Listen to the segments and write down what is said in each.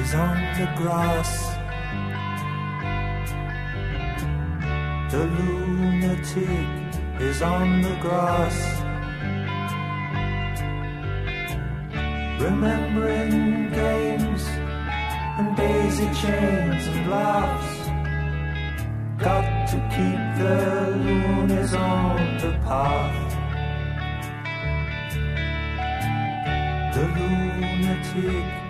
is on the grass. The lunatic is on the grass. Remembering games and daisy chains and laughs. Got to keep the loonies on the path. The lunatic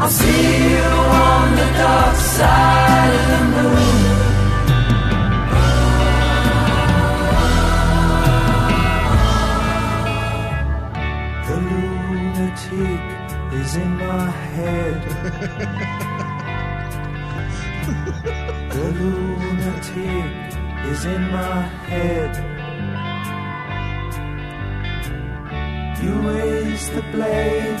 I'll see you on the dark side of the moon. The lunatic is in my head. the lunatic is in my head. You raise the blade,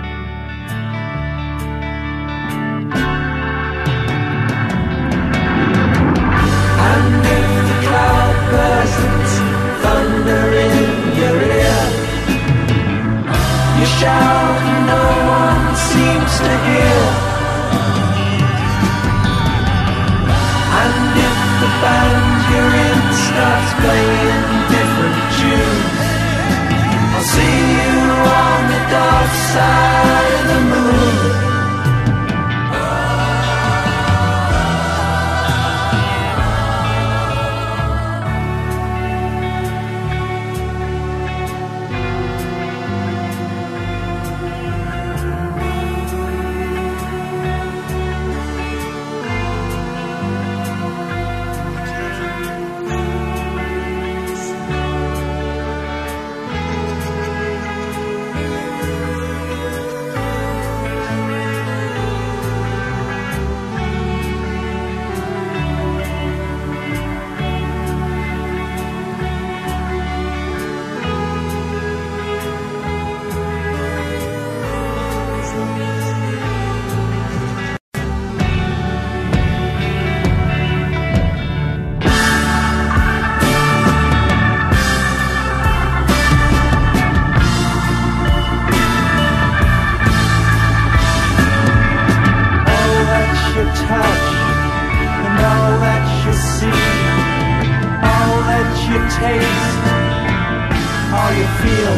Feel,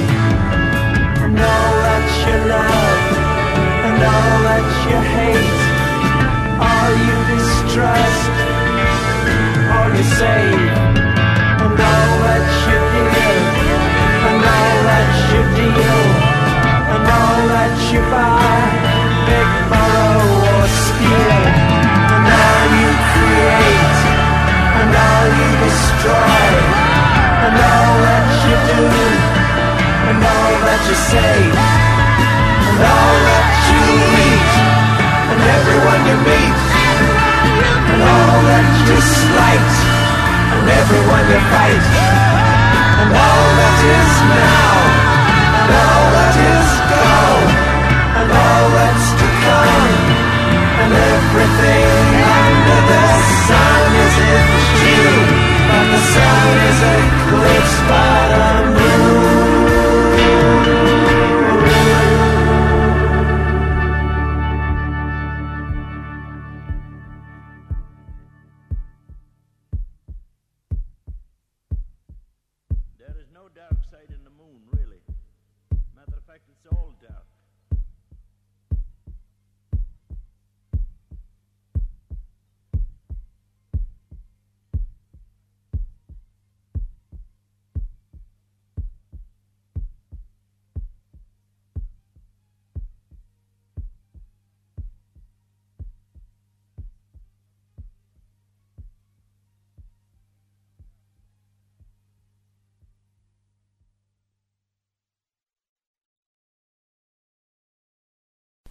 and all that you love and all that you hate, all you distrust, all you save, you say, and all that you eat, and everyone you meet, and all that you slight, and everyone you fight, and all that is now, and all no in the moon, really. Matter of fact, it's all dark.